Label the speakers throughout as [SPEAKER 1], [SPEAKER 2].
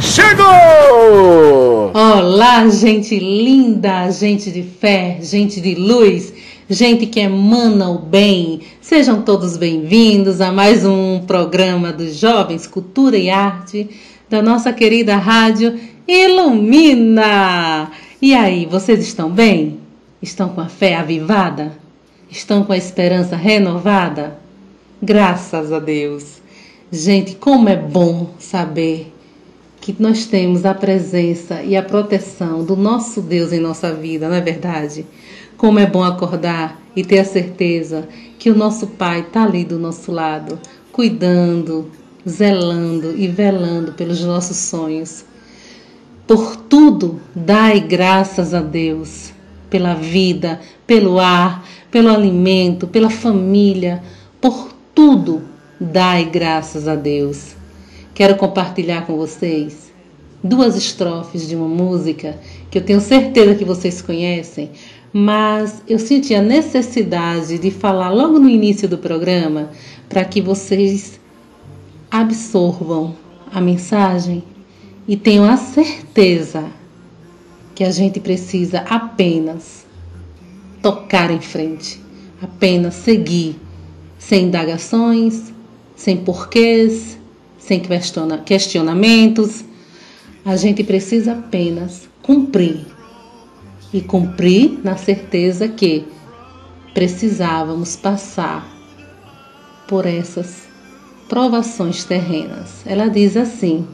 [SPEAKER 1] Chegou!
[SPEAKER 2] Olá, gente linda, gente de fé, gente de luz, gente que emana o bem. Sejam todos bem-vindos a mais um programa dos Jovens Cultura e Arte da nossa querida rádio Ilumina. E aí, vocês estão bem? Estão com a fé avivada? Estão com a esperança renovada? Graças a Deus. Gente, como é bom saber que nós temos a presença e a proteção do nosso Deus em nossa vida, não é verdade? Como é bom acordar e ter a certeza que o nosso Pai está ali do nosso lado, cuidando, zelando e velando pelos nossos sonhos. Por tudo, dai graças a Deus, pela vida, pelo ar, pelo alimento, pela família, por tudo, dai graças a Deus. Quero compartilhar com vocês duas estrofes de uma música que eu tenho certeza que vocês conhecem, mas eu senti a necessidade de falar logo no início do programa para que vocês absorvam a mensagem e tenham a certeza que a gente precisa apenas tocar em frente, apenas seguir, sem indagações, sem porquês, sem questiona questionamentos. A gente precisa apenas cumprir. E cumprir na certeza que precisávamos passar por essas provações terrenas. Ela diz assim: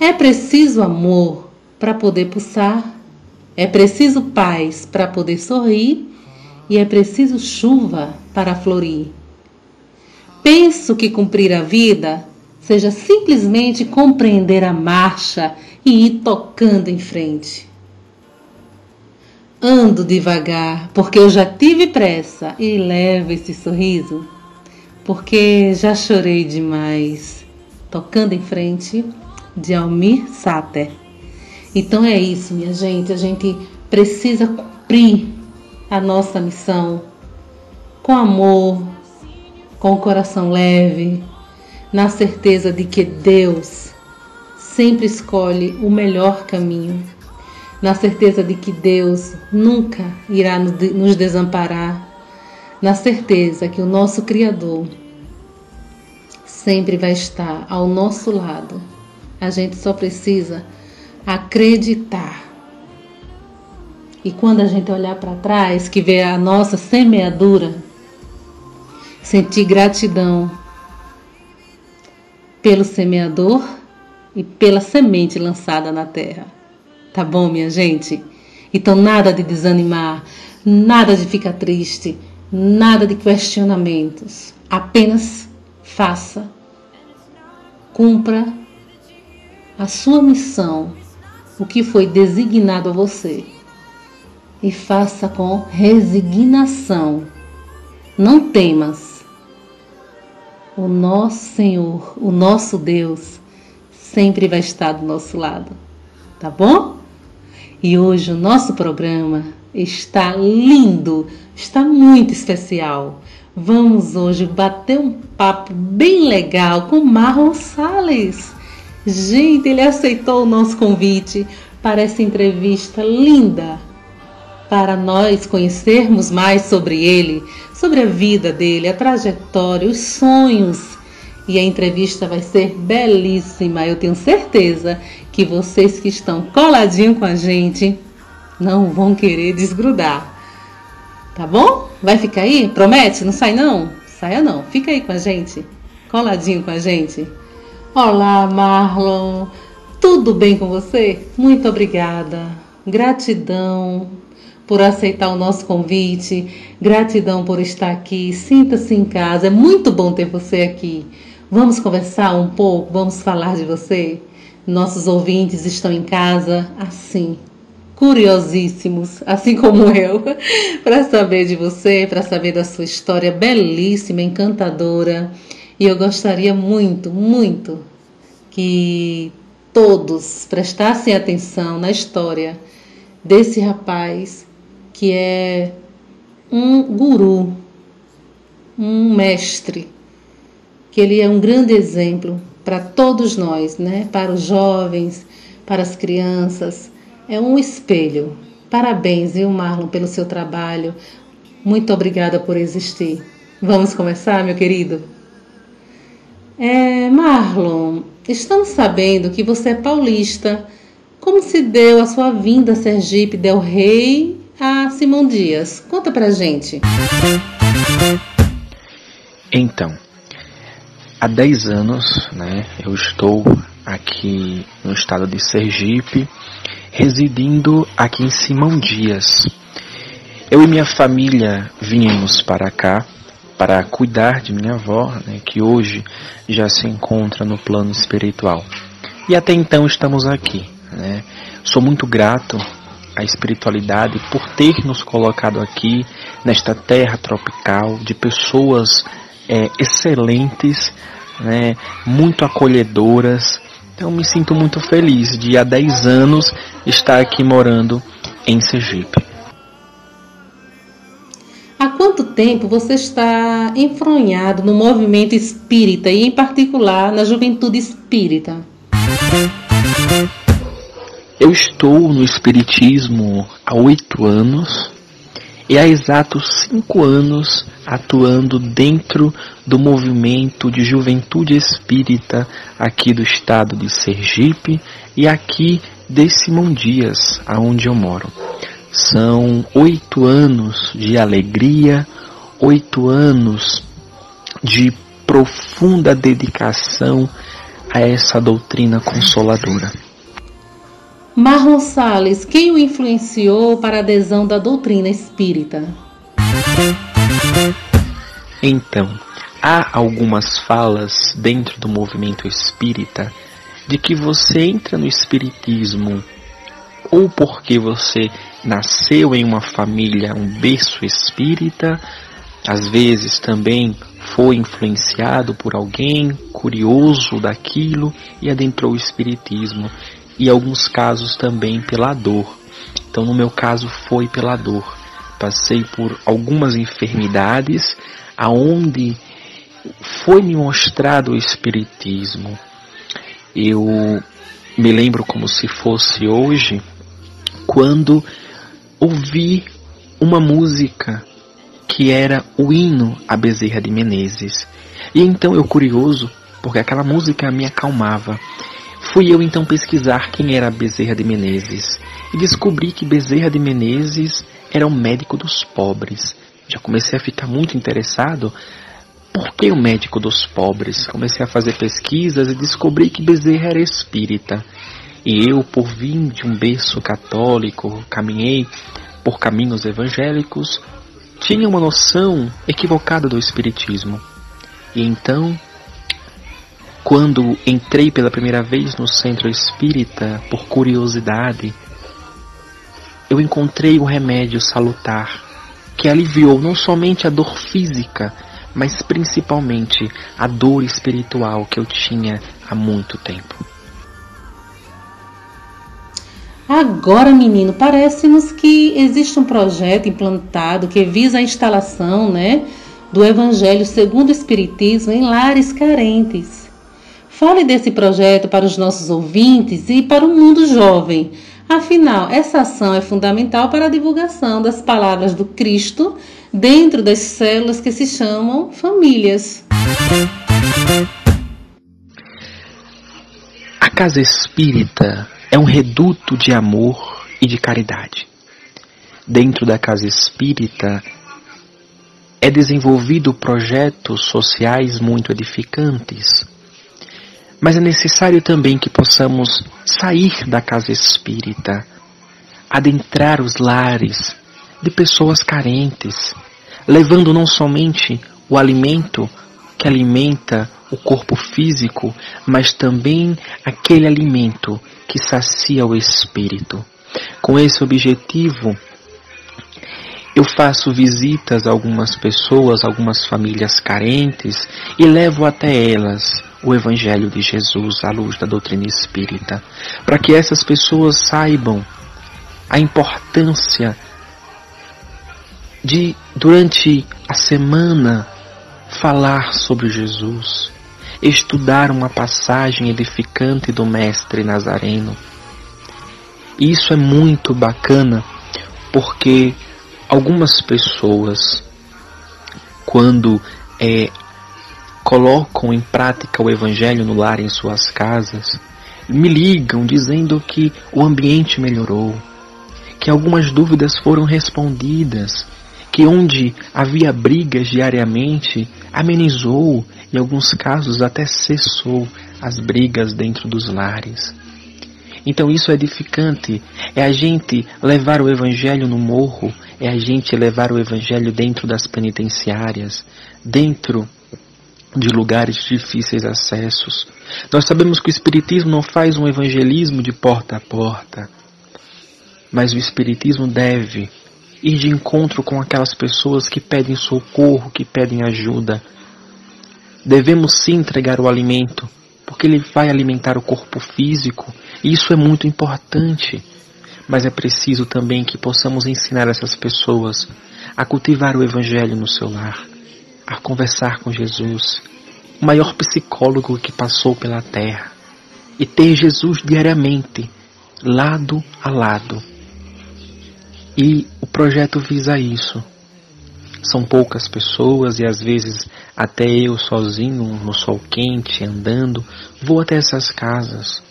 [SPEAKER 2] É preciso amor para poder pulsar, é preciso paz para poder sorrir e é preciso chuva para florir. Penso que cumprir a vida seja simplesmente compreender a marcha e ir tocando em frente. Ando devagar, porque eu já tive pressa e levo esse sorriso, porque já chorei demais. Tocando em frente, de Almir Sater. Então é isso, minha gente, a gente precisa cumprir a nossa missão com amor, com o coração leve, na certeza de que Deus sempre escolhe o melhor caminho, na certeza de que Deus nunca irá nos desamparar, na certeza que o nosso Criador sempre vai estar ao nosso lado. A gente só precisa acreditar. E quando a gente olhar para trás, que vê a nossa semeadura, sentir gratidão pelo semeador e pela semente lançada na terra. Tá bom, minha gente? Então, nada de desanimar, nada de ficar triste, nada de questionamentos. Apenas faça, cumpra a sua missão, o que foi designado a você. E faça com resignação. Não temas. O nosso Senhor, o nosso Deus, sempre vai estar do nosso lado. Tá bom? E hoje o nosso programa está lindo, está muito especial. Vamos hoje bater um papo bem legal com Marlon Salles. Gente, ele aceitou o nosso convite para essa entrevista linda, para nós conhecermos mais sobre ele, sobre a vida dele, a trajetória, os sonhos e a entrevista vai ser belíssima. Eu tenho certeza que vocês que estão coladinho com a gente não vão querer desgrudar. Tá bom? Vai ficar aí? Promete? Não sai não? Saia não. Fica aí com a gente. Coladinho com a gente. Olá, Marlon. Tudo bem com você? Muito obrigada. Gratidão por aceitar o nosso convite. Gratidão por estar aqui. Sinta-se em casa. É muito bom ter você aqui. Vamos conversar um pouco, vamos falar de você? Nossos ouvintes estão em casa assim, curiosíssimos, assim como eu, para saber de você, para saber da sua história belíssima, encantadora. E eu gostaria muito, muito que todos prestassem atenção na história desse rapaz que é um guru, um mestre que ele é um grande exemplo para todos nós, né? Para os jovens, para as crianças. É um espelho. Parabéns, viu, Marlon, pelo seu trabalho. Muito obrigada por existir. Vamos começar, meu querido? É, Marlon, estamos sabendo que você é paulista. Como se deu a sua vinda a Sergipe Del Rei a Simão Dias? Conta pra gente.
[SPEAKER 3] Então, há 10 anos, né, eu estou aqui no estado de Sergipe, residindo aqui em Simão Dias. Eu e minha família viemos para cá para cuidar de minha avó, né, que hoje já se encontra no plano espiritual. E até então estamos aqui. Né? Sou muito grato à espiritualidade por ter nos colocado aqui nesta terra tropical de pessoas é, excelentes né, muito acolhedoras. Então me sinto muito feliz de há 10 anos estar aqui morando em Sergipe.
[SPEAKER 2] Há quanto tempo você está enfronhado no movimento espírita e, em particular, na juventude espírita?
[SPEAKER 3] Eu estou no Espiritismo há oito anos e há exatos cinco anos atuando dentro do movimento de juventude espírita aqui do estado de Sergipe e aqui de Simão Dias, aonde eu moro. São oito anos de alegria, oito anos de profunda dedicação a essa doutrina consoladora.
[SPEAKER 2] Marlon Salles, quem o influenciou para a adesão da doutrina espírita?
[SPEAKER 3] Então, há algumas falas dentro do movimento espírita de que você entra no espiritismo ou porque você nasceu em uma família, um berço espírita, às vezes também foi influenciado por alguém curioso daquilo e adentrou o espiritismo e alguns casos também pela dor. Então, no meu caso, foi pela dor. Passei por algumas enfermidades aonde foi me mostrado o espiritismo. Eu me lembro como se fosse hoje quando ouvi uma música que era o hino a Bezerra de Menezes. E então eu curioso, porque aquela música me acalmava. Fui eu então pesquisar quem era Bezerra de Menezes e descobri que Bezerra de Menezes era o médico dos pobres. Já comecei a ficar muito interessado. Por que o médico dos pobres? Comecei a fazer pesquisas e descobri que Bezerra era espírita. E eu, por vir de um berço católico, caminhei por caminhos evangélicos, tinha uma noção equivocada do espiritismo. E então quando entrei pela primeira vez no centro espírita por curiosidade, eu encontrei um remédio salutar que aliviou não somente a dor física, mas principalmente a dor espiritual que eu tinha há muito tempo.
[SPEAKER 2] Agora, menino, parece-nos que existe um projeto implantado que visa a instalação, né, do Evangelho segundo o Espiritismo em lares carentes. Fale desse projeto para os nossos ouvintes e para o mundo jovem. Afinal, essa ação é fundamental para a divulgação das palavras do Cristo dentro das células que se chamam famílias.
[SPEAKER 3] casa espírita é um reduto de amor e de caridade. Dentro da casa espírita é desenvolvido projetos sociais muito edificantes. Mas é necessário também que possamos sair da casa espírita, adentrar os lares de pessoas carentes, levando não somente o alimento que alimenta o corpo físico, mas também aquele alimento que sacia o espírito. Com esse objetivo, eu faço visitas a algumas pessoas, algumas famílias carentes e levo até elas o Evangelho de Jesus à luz da doutrina espírita, para que essas pessoas saibam a importância de, durante a semana, falar sobre Jesus, estudar uma passagem edificante do Mestre Nazareno. Isso é muito bacana porque algumas pessoas, quando é, colocam em prática o Evangelho no lar em suas casas, me ligam dizendo que o ambiente melhorou, que algumas dúvidas foram respondidas, que onde havia brigas diariamente, amenizou, em alguns casos até cessou as brigas dentro dos lares. Então isso é edificante, é a gente levar o Evangelho no morro, é a gente levar o Evangelho dentro das penitenciárias, dentro de lugares de difíceis acessos. Nós sabemos que o Espiritismo não faz um evangelismo de porta a porta, mas o Espiritismo deve ir de encontro com aquelas pessoas que pedem socorro, que pedem ajuda. Devemos sim entregar o alimento, porque ele vai alimentar o corpo físico, e isso é muito importante. Mas é preciso também que possamos ensinar essas pessoas a cultivar o Evangelho no seu lar, a conversar com Jesus, o maior psicólogo que passou pela terra, e ter Jesus diariamente, lado a lado. E o projeto visa isso. São poucas pessoas e às vezes até eu sozinho, no sol quente, andando, vou até essas casas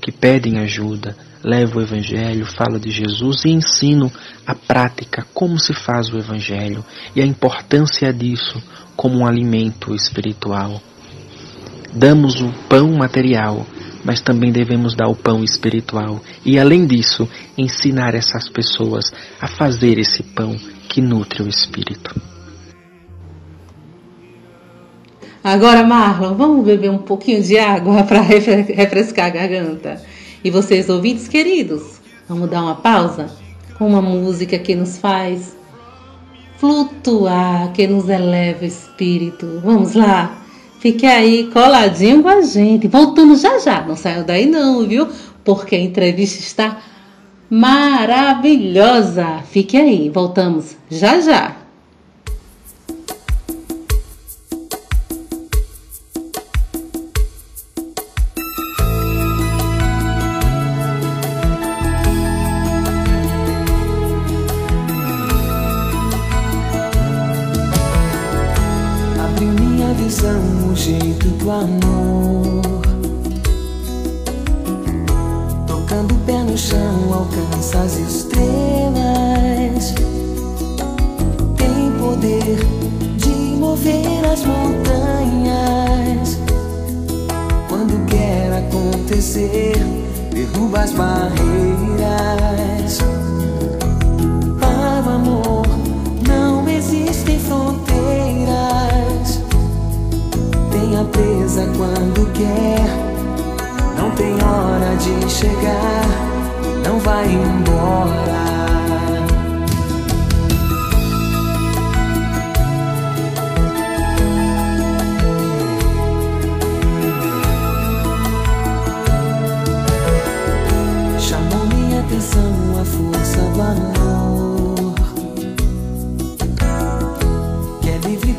[SPEAKER 3] que pedem ajuda, levo o Evangelho, falo de Jesus e ensino a prática, como se faz o Evangelho e a importância disso como um alimento espiritual. Damos o pão material, mas também devemos dar o pão espiritual e, além disso, ensinar essas pessoas a fazer esse pão que nutre o espírito.
[SPEAKER 2] Agora, Marlon, vamos beber um pouquinho de água para refrescar a garganta. E vocês, ouvintes queridos, vamos dar uma pausa com uma música que nos faz flutuar, que nos eleva o espírito. Vamos lá? Fique aí coladinho com a gente. Voltamos já já. Não saiam daí não, viu? Porque a entrevista está maravilhosa. Fique aí. Voltamos já já.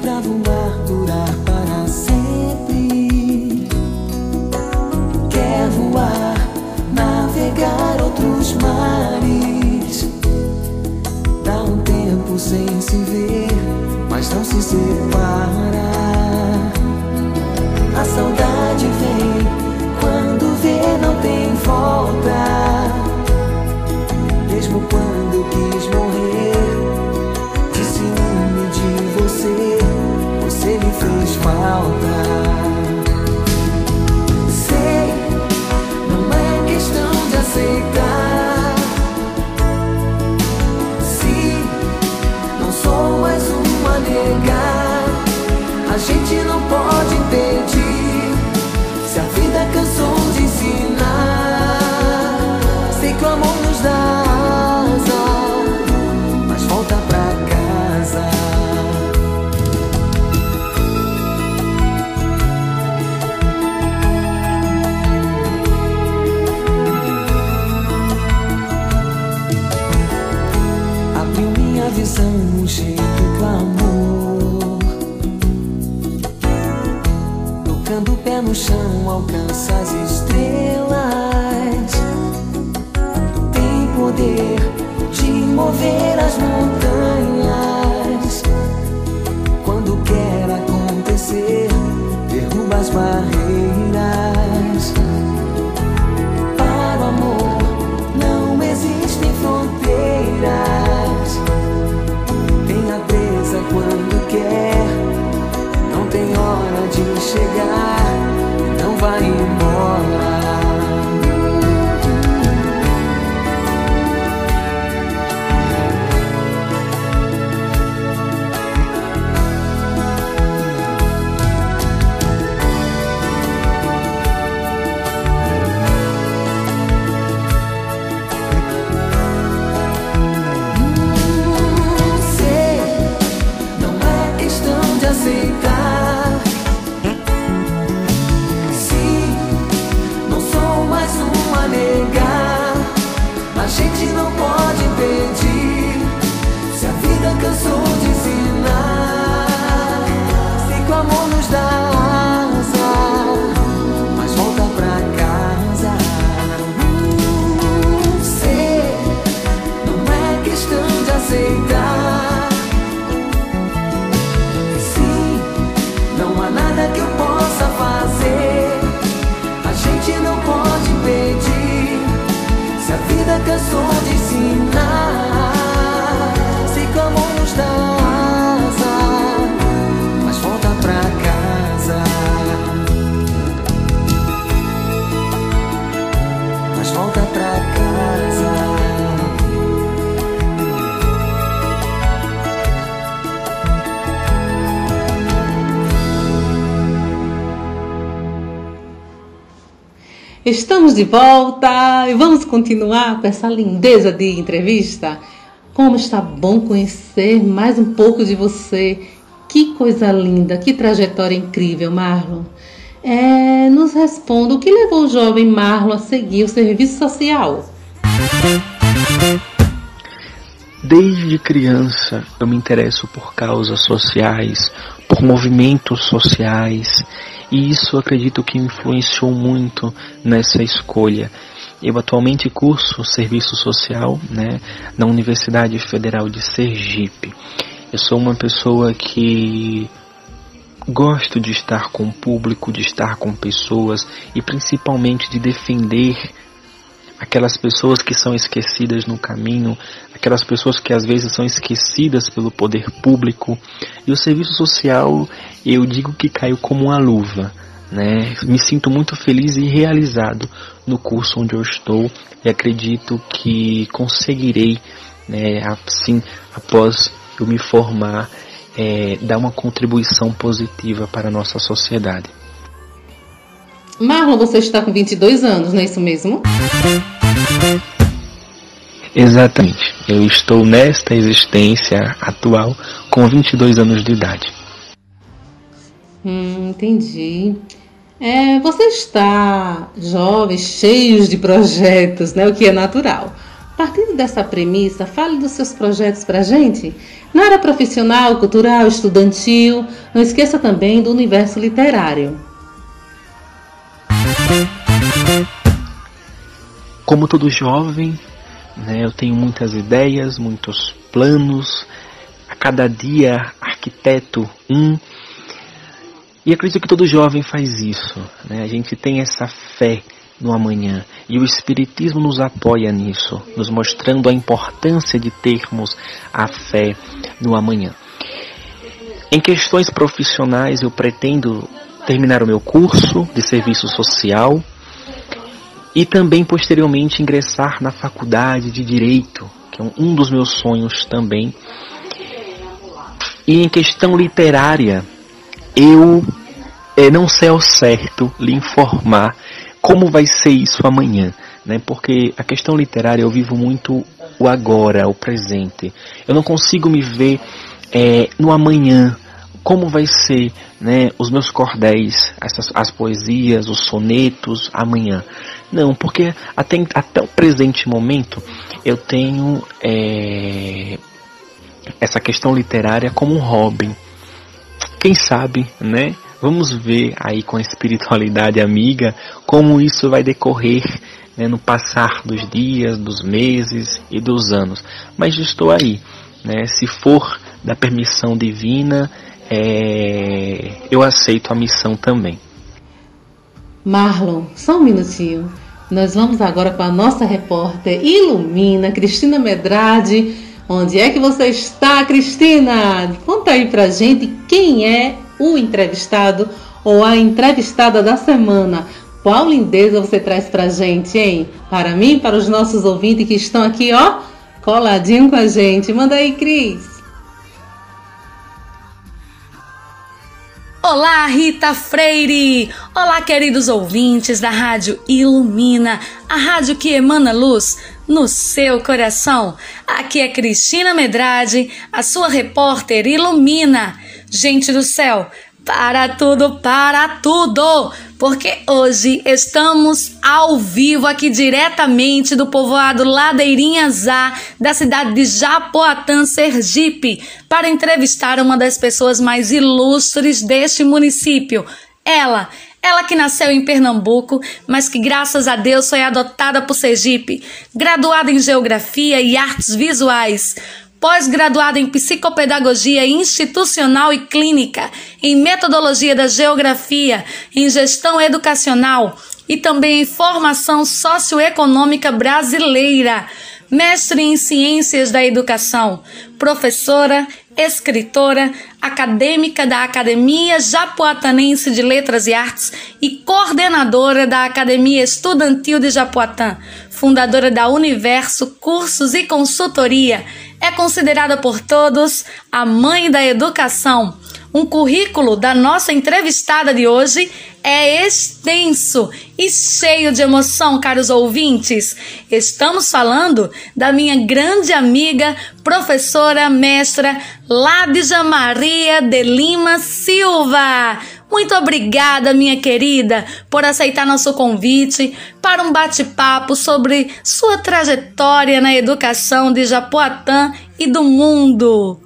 [SPEAKER 4] pra voar, durar para sempre. Quer voar, navegar outros mares. Dá um tempo sem se ver, mas não se separa. A saudade vem quando vê, não tem volta. all chão, alcança as estrelas. Tem poder de mover as montanhas. Quando quer acontecer, derruba as barreiras.
[SPEAKER 2] Estamos de volta e vamos continuar com essa lindeza de entrevista. Como está bom conhecer mais um pouco de você. Que coisa linda, que trajetória incrível, Marlon. É, nos responda o que levou o jovem Marlon a seguir o serviço social.
[SPEAKER 3] Desde criança eu me interesso por causas sociais, por movimentos sociais, e isso acredito que influenciou muito nessa escolha. Eu atualmente curso serviço social né, na Universidade Federal de Sergipe. Eu sou uma pessoa que gosto de estar com o público, de estar com pessoas e principalmente de defender aquelas pessoas que são esquecidas no caminho, aquelas pessoas que às vezes são esquecidas pelo poder público. E o serviço social, eu digo que caiu como uma luva. Né? Me sinto muito feliz e realizado no curso onde eu estou e acredito que conseguirei, né, assim, após eu me formar, é, dar uma contribuição positiva para a nossa sociedade.
[SPEAKER 2] Marlon, você está com 22 anos, não é isso mesmo?
[SPEAKER 3] Exatamente. Eu estou nesta existência atual com 22 anos de idade.
[SPEAKER 2] Hum, entendi. É, você está jovem, cheio de projetos, né? O que é natural. Partindo dessa premissa, fale dos seus projetos para gente. Na área profissional, cultural, estudantil, não esqueça também do universo literário.
[SPEAKER 3] Como todo jovem, né, eu tenho muitas ideias, muitos planos, a cada dia arquiteto um. E acredito que todo jovem faz isso. Né? A gente tem essa fé no amanhã. E o Espiritismo nos apoia nisso, nos mostrando a importância de termos a fé no amanhã. Em questões profissionais, eu pretendo terminar o meu curso de serviço social e também posteriormente ingressar na faculdade de direito, que é um dos meus sonhos também. E em questão literária, eu é, não sei ao certo lhe informar como vai ser isso amanhã, né? Porque a questão literária eu vivo muito o agora, o presente. Eu não consigo me ver é, no amanhã, como vai ser né, os meus cordéis, essas, as poesias, os sonetos amanhã. Não, porque até, até o presente momento eu tenho é, essa questão literária como um hobby. Quem sabe, né? Vamos ver aí com a espiritualidade amiga como isso vai decorrer né, no passar dos dias, dos meses e dos anos. Mas estou aí, né? Se for da permissão divina, é, eu aceito a missão também.
[SPEAKER 2] Marlon, só um minutinho. Nós vamos agora com a nossa repórter Ilumina, Cristina Medrade. Onde é que você está, Cristina? Conta aí pra gente quem é o entrevistado ou a entrevistada da semana. Qual lindeza você traz pra gente, hein? Para mim, para os nossos ouvintes que estão aqui, ó, coladinho com a gente. Manda aí, Cris.
[SPEAKER 5] Olá, Rita Freire! Olá, queridos ouvintes da Rádio Ilumina, a rádio que emana luz no seu coração. Aqui é Cristina Medrade, a sua repórter Ilumina. Gente do céu, para tudo, para tudo! Porque hoje estamos ao vivo aqui diretamente do povoado Ladeirinhas A, da cidade de Japoatã, Sergipe, para entrevistar uma das pessoas mais ilustres deste município. Ela, ela que nasceu em Pernambuco, mas que graças a Deus foi adotada por Sergipe, graduada em Geografia e Artes Visuais pós-graduada em psicopedagogia institucional e clínica, em metodologia da geografia, em gestão educacional e também em formação socioeconômica brasileira, mestre em ciências da educação, professora, escritora, acadêmica da Academia Japoatanense de Letras e Artes e coordenadora da Academia Estudantil de Japoatã, fundadora da Universo Cursos e Consultoria é considerada por todos a mãe da educação. Um currículo da nossa entrevistada de hoje é extenso e cheio de emoção, caros ouvintes. Estamos falando da minha grande amiga, professora, mestra Ládija Maria de Lima Silva. Muito obrigada, minha querida, por aceitar nosso convite para um bate-papo sobre sua trajetória na educação de Japoatã e do mundo.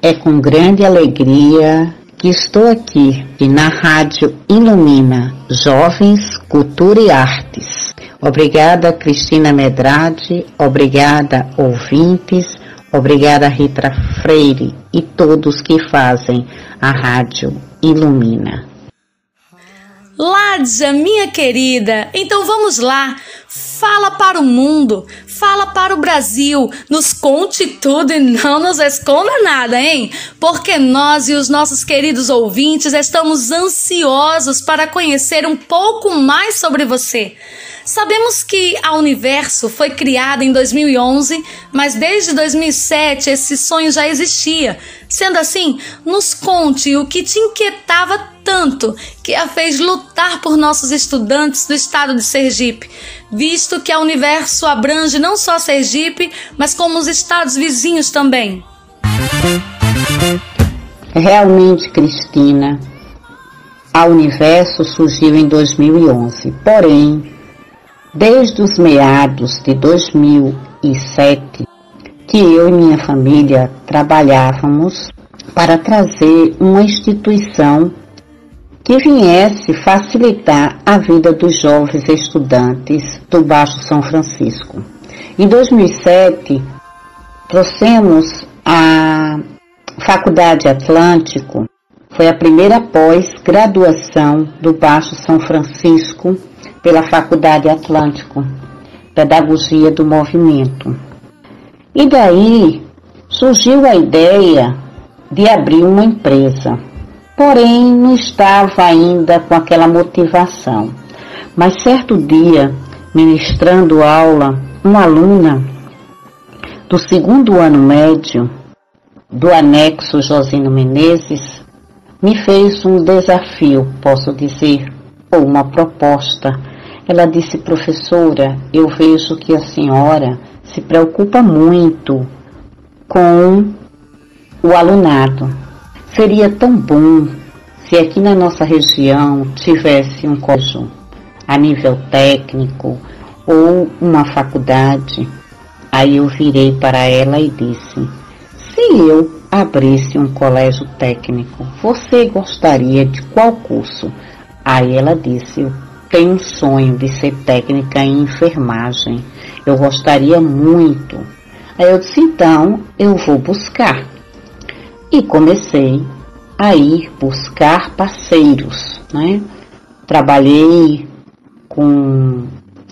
[SPEAKER 6] É com grande alegria que estou aqui na Rádio Ilumina Jovens, Cultura e Artes. Obrigada, Cristina Medrade, obrigada, ouvintes Obrigada, Rita Freire e todos que fazem a Rádio Ilumina.
[SPEAKER 5] Ládia, minha querida, então vamos lá. Fala para o mundo, fala para o Brasil, nos conte tudo e não nos esconda nada, hein? Porque nós e os nossos queridos ouvintes estamos ansiosos para conhecer um pouco mais sobre você. Sabemos que a Universo foi criada em 2011, mas desde 2007 esse sonho já existia. Sendo assim, nos conte o que te inquietava tanto que a fez lutar por nossos estudantes do estado de Sergipe, visto que a Universo abrange não só Sergipe, mas como os estados vizinhos também.
[SPEAKER 6] Realmente, Cristina, a Universo surgiu em 2011, porém desde os meados de 2007 que eu e minha família trabalhávamos para trazer uma instituição que viesse facilitar a vida dos jovens estudantes do Baixo São Francisco. Em 2007, trouxemos a Faculdade Atlântico, foi a primeira pós-graduação do Baixo São Francisco pela Faculdade Atlântico, Pedagogia do Movimento. E daí surgiu a ideia de abrir uma empresa. Porém, não estava ainda com aquela motivação. Mas certo dia, ministrando aula, uma aluna do segundo ano médio do anexo Josino Menezes me fez um desafio, posso dizer, ou uma proposta ela disse, professora, eu vejo que a senhora se preocupa muito com o alunado. Seria tão bom se aqui na nossa região tivesse um colégio a nível técnico ou uma faculdade Aí eu virei para ela e disse: Se eu abrisse um colégio técnico, você gostaria de qual curso? Aí ela disse: Eu tenho um sonho de ser técnica em enfermagem. Eu gostaria muito. Aí eu disse: Então eu vou buscar. E comecei a ir buscar parceiros, né? Trabalhei com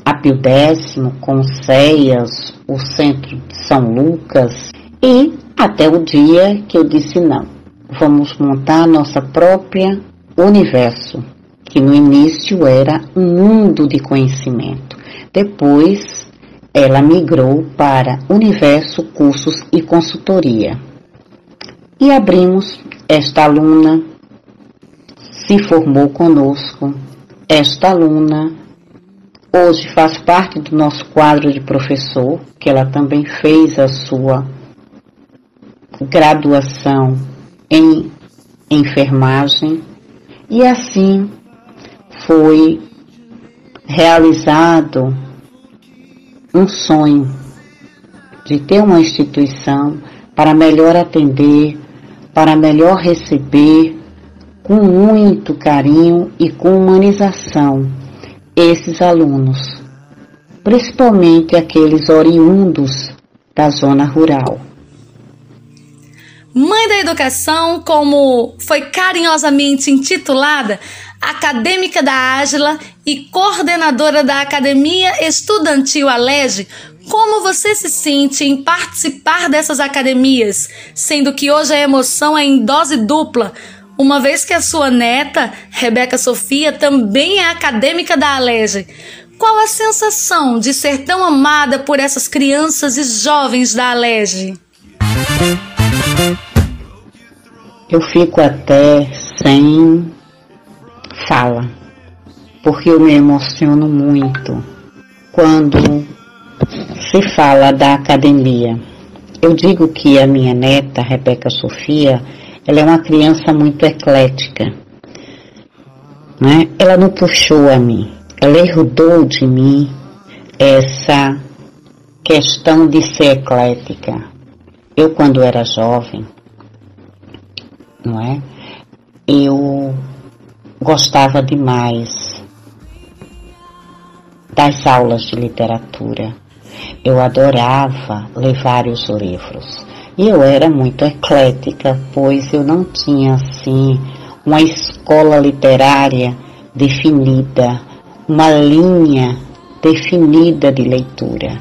[SPEAKER 6] a Pio Décimo, com o CEAS, o Centro de São Lucas e até o dia que eu disse não, vamos montar nossa própria universo, que no início era um mundo de conhecimento. Depois ela migrou para Universo Cursos e Consultoria. E abrimos esta aluna se formou conosco. Esta aluna hoje faz parte do nosso quadro de professor, que ela também fez a sua graduação em enfermagem e assim foi realizado um sonho de ter uma instituição para melhor atender para melhor receber com muito carinho e com humanização esses alunos, principalmente aqueles oriundos da zona rural.
[SPEAKER 5] Mãe da Educação, como foi carinhosamente intitulada, acadêmica da Ágila e coordenadora da Academia Estudantil Alege, como você se sente em participar dessas academias, sendo que hoje a emoção é em dose dupla, uma vez que a sua neta, Rebeca Sofia, também é acadêmica da Alege? Qual a sensação de ser tão amada por essas crianças e jovens da Alege?
[SPEAKER 6] Eu fico até sem fala, porque eu me emociono muito quando se fala da academia. Eu digo que a minha neta, Rebeca Sofia, ela é uma criança muito eclética. Né? Ela não puxou a mim, ela herdou de mim essa questão de ser eclética. Eu, quando era jovem, não é? Eu gostava demais das aulas de literatura. Eu adorava ler vários livros. E eu era muito eclética, pois eu não tinha assim uma escola literária definida, uma linha definida de leitura.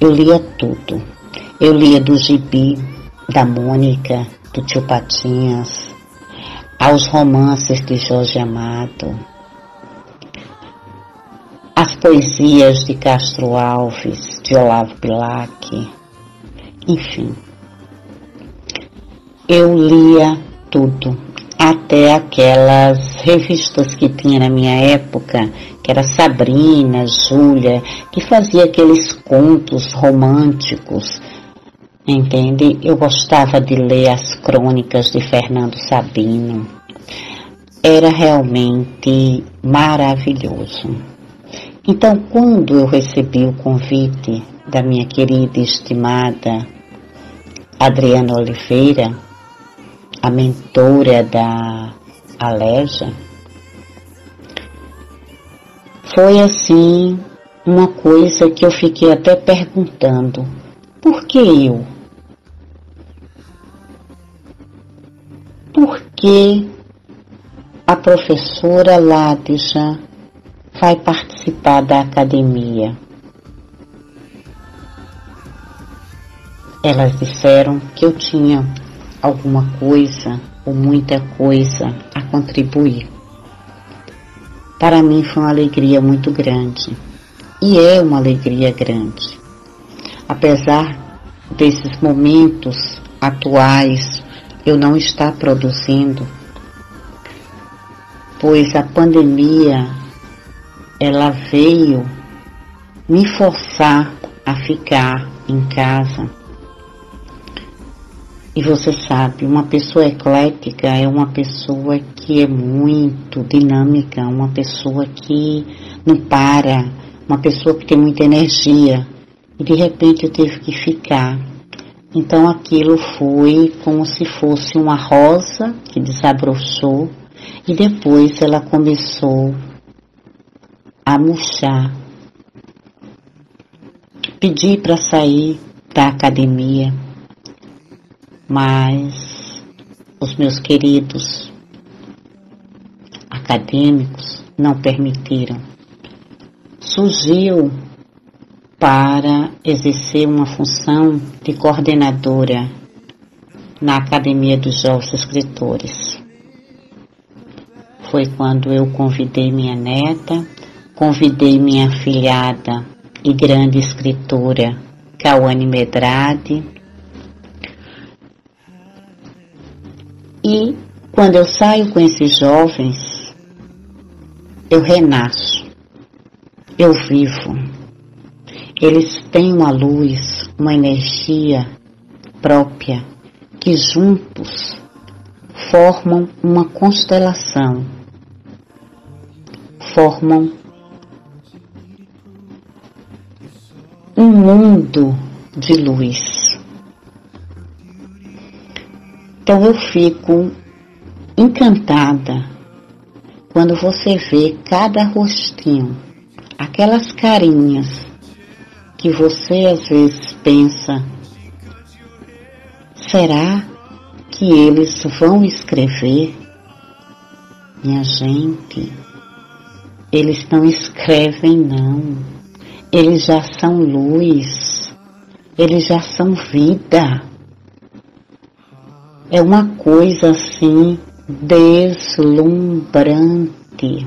[SPEAKER 6] Eu lia tudo. Eu lia do gibi, da Mônica, do tio Patinhas, aos romances de Jorge Amado, poesias de Castro Alves, de Olavo Bilac, enfim. Eu lia tudo, até aquelas revistas que tinha na minha época, que era Sabrina, Júlia, que fazia aqueles contos românticos, entende? Eu gostava de ler as crônicas de Fernando Sabino. Era realmente maravilhoso. Então, quando eu recebi o convite da minha querida e estimada Adriana Oliveira, a mentora da Aleja, foi assim uma coisa que eu fiquei até perguntando: por que eu? Por que a professora Ládija vai participar da academia. Elas disseram que eu tinha alguma coisa ou muita coisa a contribuir. Para mim foi uma alegria muito grande e é uma alegria grande. Apesar desses momentos atuais eu não estar produzindo, pois a pandemia ela veio me forçar a ficar em casa. E você sabe, uma pessoa eclética é uma pessoa que é muito dinâmica, uma pessoa que não para, uma pessoa que tem muita energia. e de repente eu tive que ficar. Então aquilo foi como se fosse uma rosa que desabrochou e depois ela começou a murchar. Pedi para sair da academia, mas os meus queridos acadêmicos não permitiram. Surgiu para exercer uma função de coordenadora na Academia dos Jovens Escritores. Foi quando eu convidei minha neta, convidei minha filhada e grande escritora Cauane Medrade. E quando eu saio com esses jovens, eu renasço, eu vivo. Eles têm uma luz, uma energia própria que juntos formam uma constelação, formam um mundo de luz. Então eu fico encantada quando você vê cada rostinho, aquelas carinhas que você às vezes pensa: será que eles vão escrever? Minha gente, eles não escrevem, não. Eles já são luz, eles já são vida. É uma coisa assim deslumbrante.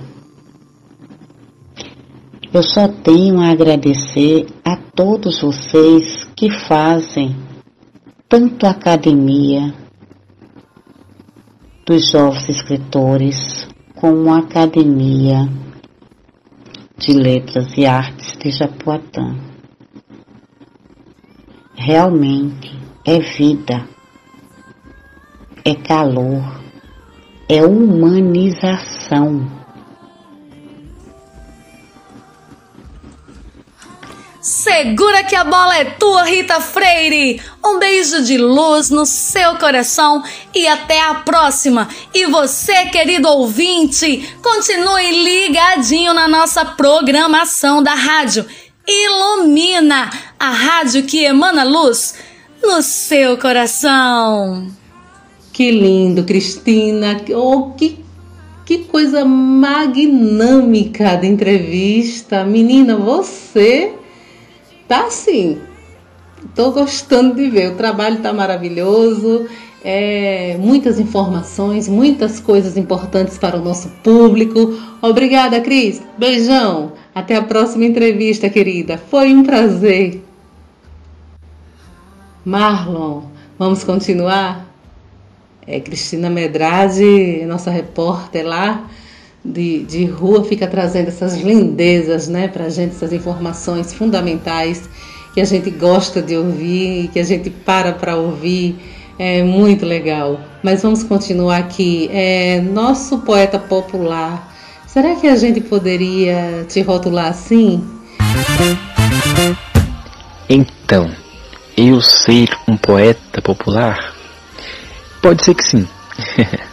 [SPEAKER 6] Eu só tenho a agradecer a todos vocês que fazem tanto a academia dos jovens escritores como a academia de letras e artes de Japoatã. Realmente é vida, é calor, é humanização
[SPEAKER 5] Segura que a bola é tua, Rita Freire. Um beijo de luz no seu coração e até a próxima. E você, querido ouvinte, continue ligadinho na nossa programação da rádio. Ilumina a rádio que emana luz no seu coração.
[SPEAKER 2] Que lindo, Cristina. Oh, que que coisa magnâmica de entrevista. Menina, você tá assim. Tô gostando de ver. O trabalho tá maravilhoso. É, muitas informações, muitas coisas importantes para o nosso público. Obrigada, Cris. Beijão. Até a próxima entrevista, querida. Foi um prazer. Marlon, vamos continuar? É, Cristina Medrade, nossa repórter lá de, de rua fica trazendo essas lindezas, né, para a gente, essas informações fundamentais que a gente gosta de ouvir, que a gente para para ouvir. É muito legal. Mas vamos continuar aqui. É, nosso poeta popular, será que a gente poderia te rotular assim?
[SPEAKER 3] Então, eu ser um poeta popular? Pode ser que sim.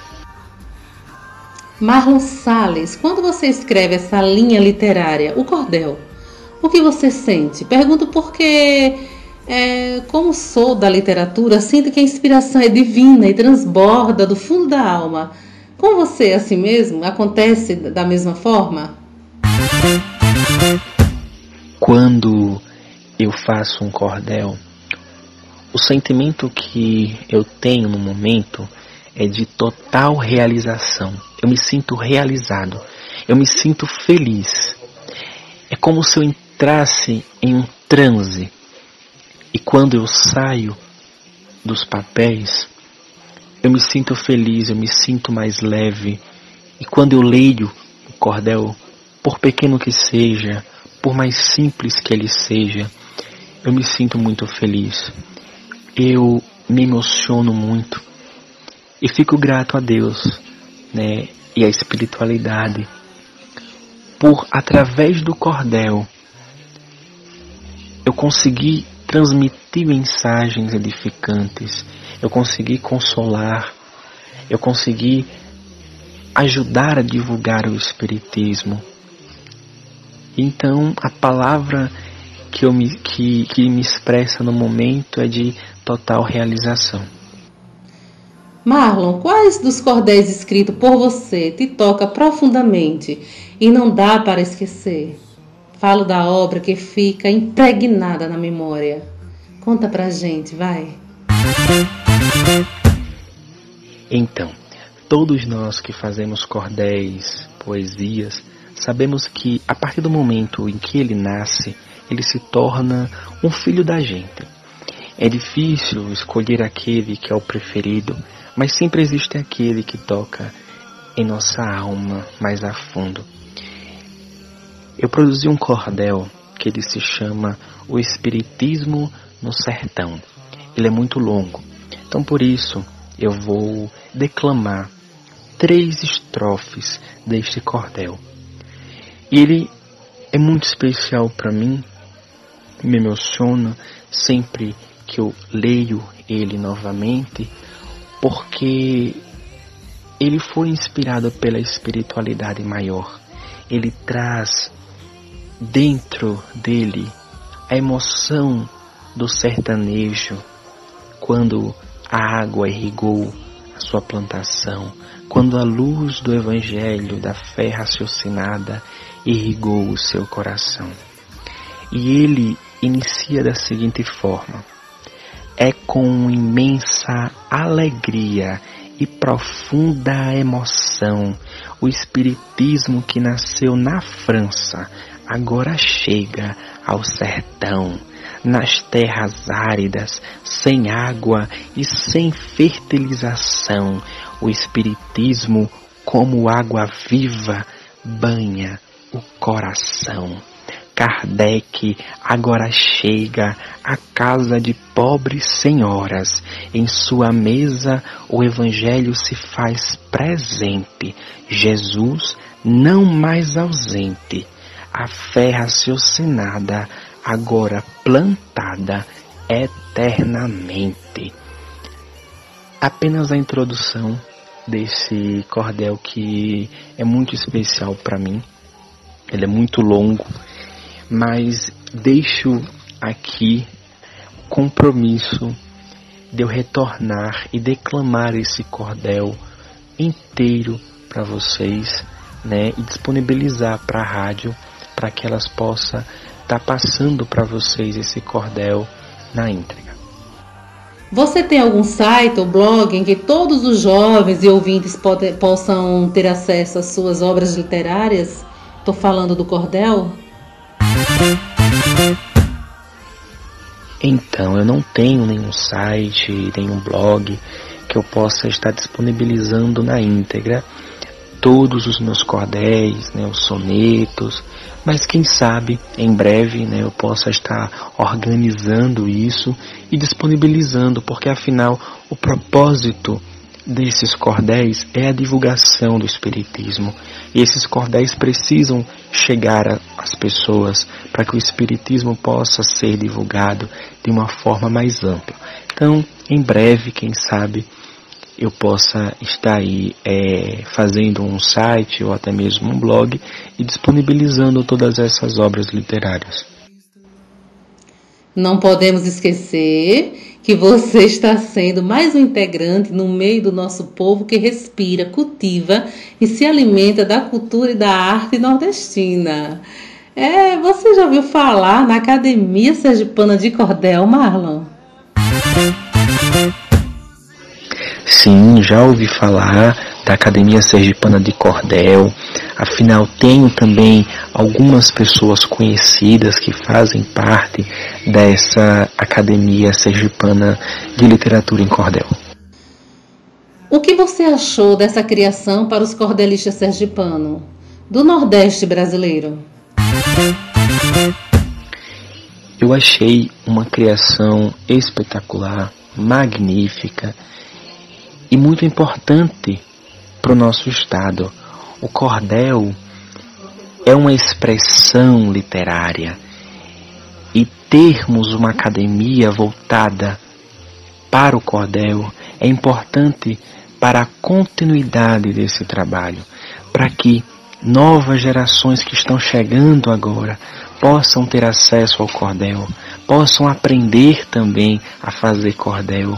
[SPEAKER 2] Marlon Salles, quando você escreve essa linha literária, o cordel, o que você sente? Pergunto porque, é, como sou da literatura, sinto que a inspiração é divina e transborda do fundo da alma. Com você, assim mesmo, acontece da mesma forma?
[SPEAKER 3] Quando eu faço um cordel, o sentimento que eu tenho no momento é de total realização. Eu me sinto realizado. Eu me sinto feliz. É como se eu entrasse em um transe. E quando eu saio dos papéis, eu me sinto feliz, eu me sinto mais leve. E quando eu leio o cordel, por pequeno que seja, por mais simples que ele seja, eu me sinto muito feliz. Eu me emociono muito e fico grato a Deus, né, e a espiritualidade por através do cordel eu consegui transmitir mensagens edificantes, eu consegui consolar, eu consegui ajudar a divulgar o Espiritismo. Então, a palavra que, eu me, que, que me expressa no momento é de total realização.
[SPEAKER 2] Marlon, quais dos cordéis escritos por você te toca profundamente e não dá para esquecer? Falo da obra que fica impregnada na memória. Conta pra gente, vai.
[SPEAKER 3] Então, todos nós que fazemos cordéis, poesias, sabemos que a partir do momento em que ele nasce, ele se torna um filho da gente. É difícil escolher aquele que é o preferido, mas sempre existe aquele que toca em nossa alma mais a fundo. Eu produzi um cordel que ele se chama O Espiritismo no Sertão. Ele é muito longo, então por isso eu vou declamar três estrofes deste cordel. E ele é muito especial para mim, me emociona sempre que eu leio ele novamente, porque ele foi inspirado pela espiritualidade maior. Ele traz dentro dele a emoção do sertanejo quando a água irrigou a sua plantação, quando a luz do Evangelho da fé raciocinada irrigou o seu coração. E ele inicia da seguinte forma: É com imensa alegria e profunda emoção o Espiritismo que nasceu na França agora chega ao sertão, nas terras áridas, sem água e sem fertilização. O Espiritismo, como água viva, banha o coração. Kardec agora chega à casa de pobres senhoras. Em sua mesa o Evangelho se faz presente. Jesus não mais ausente. A fé raciocinada, agora plantada eternamente. Apenas a introdução desse cordel que é muito especial para mim. Ele é muito longo mas deixo aqui compromisso de eu retornar e declamar esse cordel inteiro para vocês, né, e disponibilizar para a rádio para que elas possam estar tá passando para vocês esse cordel na íntegra.
[SPEAKER 2] Você tem algum site ou blog em que todos os jovens e ouvintes pode, possam ter acesso às suas obras literárias? Estou falando do cordel?
[SPEAKER 3] Então, eu não tenho nenhum site, nenhum blog que eu possa estar disponibilizando na íntegra todos os meus cordéis, né, os sonetos, mas quem sabe em breve né, eu possa estar organizando isso e disponibilizando, porque afinal o propósito desses cordéis é a divulgação do Espiritismo. E esses cordéis precisam chegar às pessoas para que o Espiritismo possa ser divulgado de uma forma mais ampla. Então, em breve, quem sabe, eu possa estar aí é, fazendo um site ou até mesmo um blog e disponibilizando todas essas obras literárias.
[SPEAKER 2] Não podemos esquecer que você está sendo mais um integrante no meio do nosso povo que respira, cultiva e se alimenta da cultura e da arte nordestina. É, você já ouviu falar na Academia Sergipana de Cordel, Marlon?
[SPEAKER 3] Sim, já ouvi falar da Academia Sergipana de Cordel. Afinal, tenho também algumas pessoas conhecidas que fazem parte dessa Academia Sergipana de Literatura em Cordel.
[SPEAKER 2] O que você achou dessa criação para os cordelistas sergipanos do Nordeste brasileiro?
[SPEAKER 3] Eu achei uma criação espetacular, magnífica e muito importante para o nosso estado. O cordel é uma expressão literária e termos uma academia voltada para o cordel é importante para a continuidade desse trabalho, para que novas gerações que estão chegando agora possam ter acesso ao cordel, possam aprender também a fazer cordel.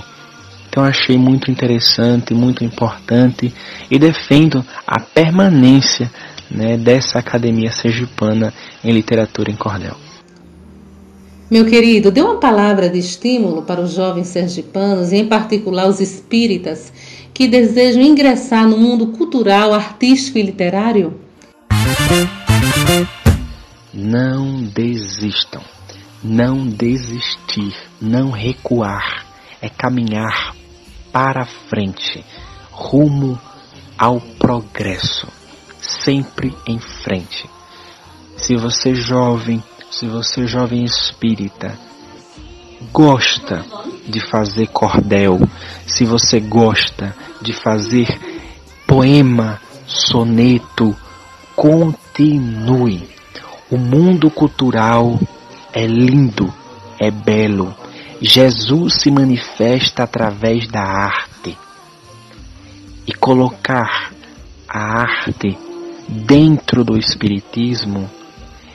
[SPEAKER 3] Então achei muito interessante, muito importante e defendo a permanência né, dessa Academia Sergipana em Literatura em Cordel.
[SPEAKER 2] Meu querido, dê uma palavra de estímulo para os jovens sergipanos e, em particular, os espíritas que desejam ingressar no mundo cultural, artístico e literário?
[SPEAKER 3] Não desistam, não desistir, não recuar, é caminhar para frente, rumo ao progresso, sempre em frente. Se você jovem, se você jovem espírita, gosta de fazer cordel, se você gosta de fazer poema, soneto, continue. O mundo cultural é lindo, é belo. Jesus se manifesta através da arte. E colocar a arte dentro do Espiritismo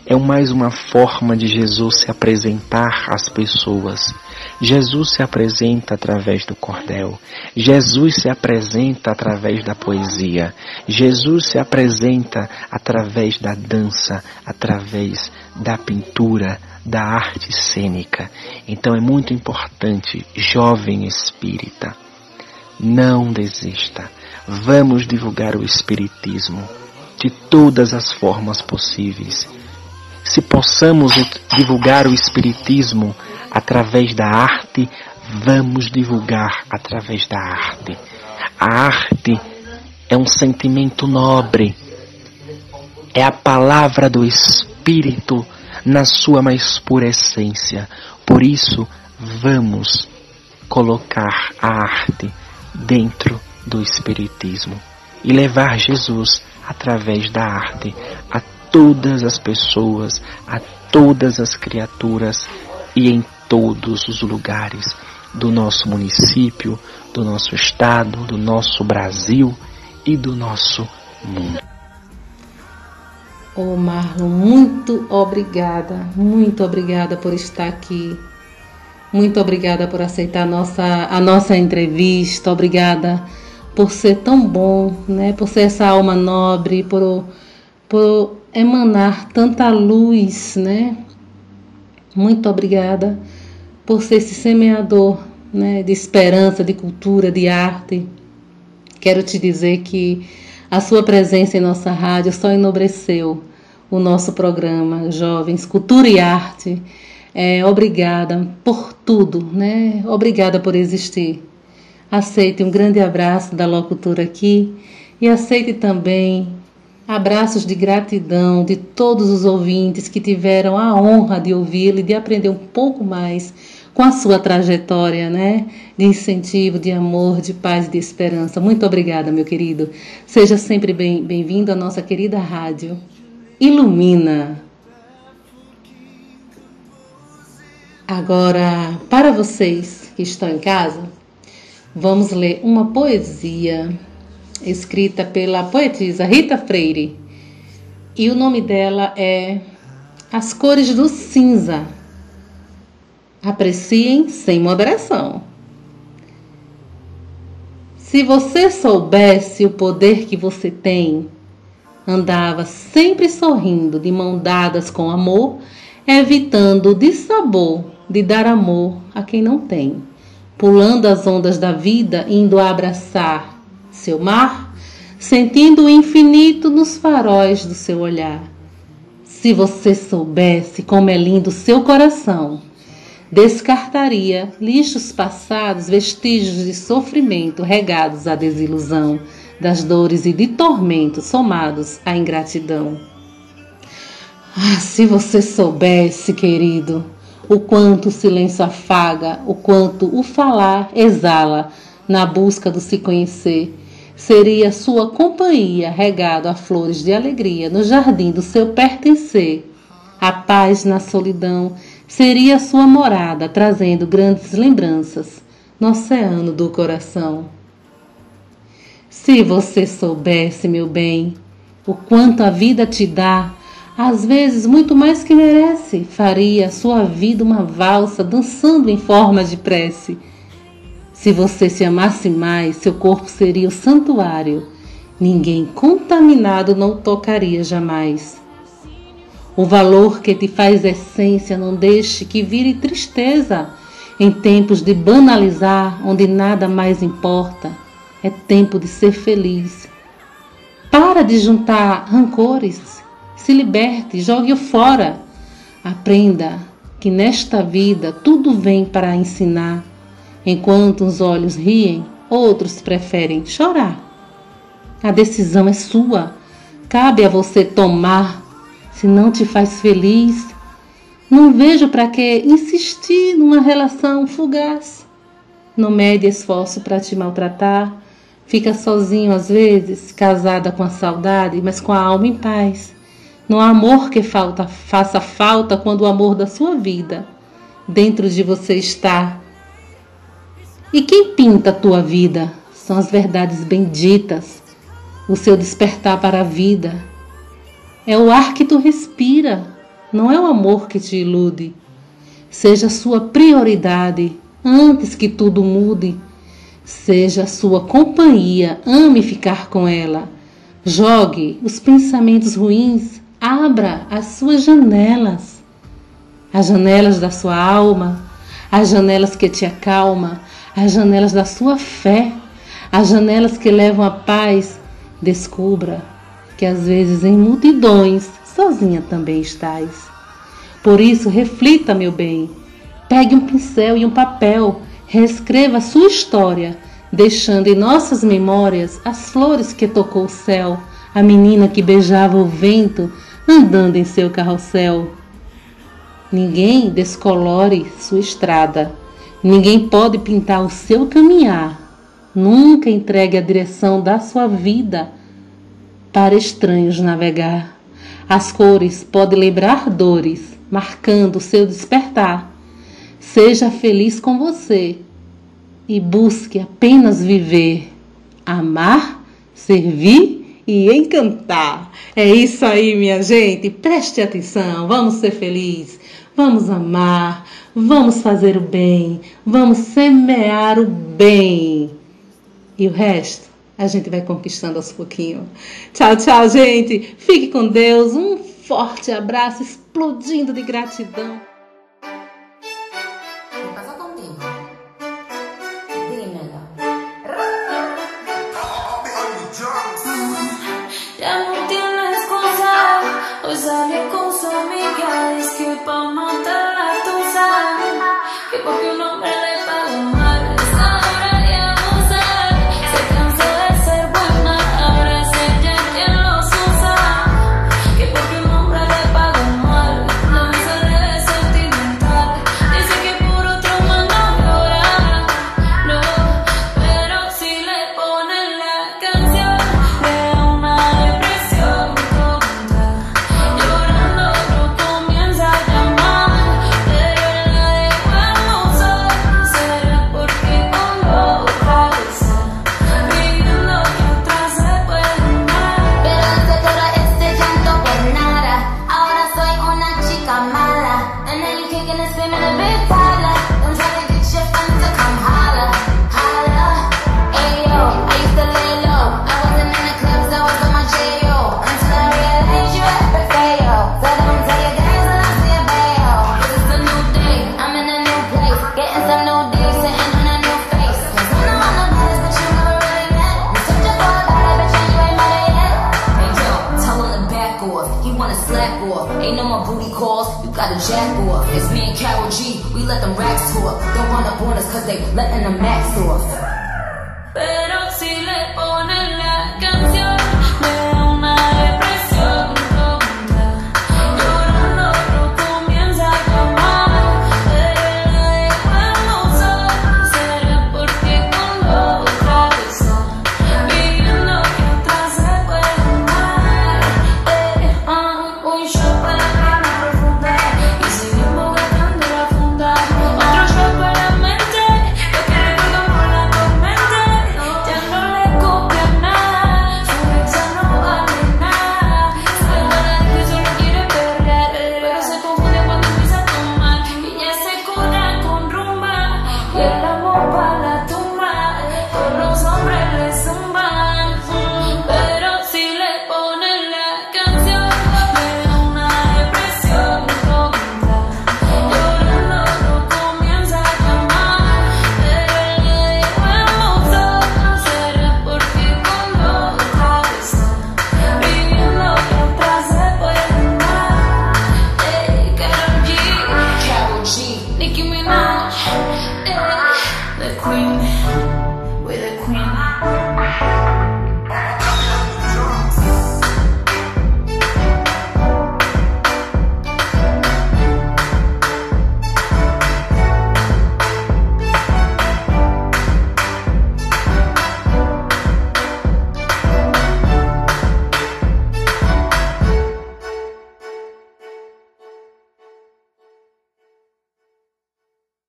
[SPEAKER 3] é mais uma forma de Jesus se apresentar às pessoas. Jesus se apresenta através do cordel. Jesus se apresenta através da poesia. Jesus se apresenta através da dança, através da pintura, da arte cênica. Então é muito importante, jovem espírita, não desista. Vamos divulgar o espiritismo de todas as formas possíveis se possamos divulgar o Espiritismo através da arte, vamos divulgar através da arte. A arte é um sentimento nobre, é a palavra do Espírito na sua mais pura essência. Por isso, vamos colocar a arte dentro do Espiritismo e levar Jesus através da arte a todas as pessoas, a todas as criaturas e em todos os lugares do nosso município, do nosso estado, do nosso Brasil e do nosso mundo.
[SPEAKER 2] Oh, Marlon, muito obrigada, muito obrigada por estar aqui. Muito obrigada por aceitar a nossa, a nossa entrevista. Obrigada por ser tão bom, né? Por ser essa alma nobre, por, por emanar tanta luz, né? Muito obrigada por ser esse semeador, né, de esperança, de cultura, de arte. Quero te dizer que a sua presença em nossa rádio só enobreceu o nosso programa Jovens Cultura e Arte. É, obrigada por tudo, né? Obrigada por existir. Aceite um grande abraço da locutora aqui e aceite também Abraços de gratidão de todos os ouvintes que tiveram a honra de ouvi-lo e de aprender um pouco mais com a sua trajetória, né? De incentivo, de amor, de paz de esperança. Muito obrigada, meu querido. Seja sempre bem-vindo bem à nossa querida rádio. Ilumina. Agora, para vocês que estão em casa, vamos ler uma poesia escrita pela poetisa Rita Freire. E o nome dela é As Cores do Cinza. Apreciem sem moderação. Se você soubesse o poder que você tem, andava sempre sorrindo, de mão dadas com amor, evitando o dissabor de dar amor a quem não tem, pulando as ondas da vida, indo abraçar seu mar, sentindo o infinito nos faróis do seu olhar. Se você soubesse como é lindo seu coração, descartaria lixos passados, vestígios de sofrimento regados à desilusão, das dores e de tormentos somados à ingratidão. Ah, se você soubesse, querido, o quanto o silêncio afaga, o quanto o falar exala na busca do se conhecer seria sua companhia regado a flores de alegria no jardim do seu pertencer. A paz na solidão seria sua morada, trazendo grandes lembranças no oceano do coração. Se você soubesse, meu bem, o quanto a vida te dá, às vezes muito mais que merece, faria a sua vida uma valsa dançando em forma de prece. Se você se amasse mais, seu corpo seria o santuário. Ninguém contaminado não tocaria jamais. O valor que te faz essência não deixe que vire tristeza em tempos de banalizar, onde nada mais importa. É tempo de ser feliz. Para de juntar rancores, se liberte, jogue-o fora. Aprenda que nesta vida tudo vem para ensinar. Enquanto uns olhos riem, outros preferem chorar. A decisão é sua. Cabe a você tomar se não te faz feliz, não vejo para que insistir numa relação fugaz. Não mede esforço para te maltratar. Fica sozinho às vezes, casada com a saudade, mas com a alma em paz. Não há amor que falta, faça falta quando o amor da sua vida dentro de você está. E quem pinta a tua vida são as verdades benditas, o seu despertar para a vida, é o ar que tu respira, não é o amor que te ilude. Seja sua prioridade antes que tudo mude. Seja sua companhia, ame ficar com ela. Jogue os pensamentos ruins, abra as suas janelas. As janelas da sua alma, as janelas que te acalma, as janelas da sua fé, as janelas que levam a paz. Descubra que às vezes em multidões sozinha também estás. Por isso, reflita, meu bem. Pegue um pincel e um papel, reescreva sua história, deixando em nossas memórias as flores que tocou o céu, a menina que beijava o vento, andando em seu carrossel. Ninguém descolore sua estrada, ninguém pode pintar o seu caminhar. Nunca entregue a direção da sua vida para estranhos navegar. As cores podem lembrar dores, marcando seu despertar. Seja feliz com você e busque apenas viver, amar, servir e encantar. É isso aí, minha gente. Preste atenção. Vamos ser felizes. Vamos amar. Vamos fazer o bem. Vamos semear o bem. E o resto a gente vai conquistando aos pouquinhos. Tchau, tchau, gente. Fique com Deus. Um forte abraço, explodindo de gratidão.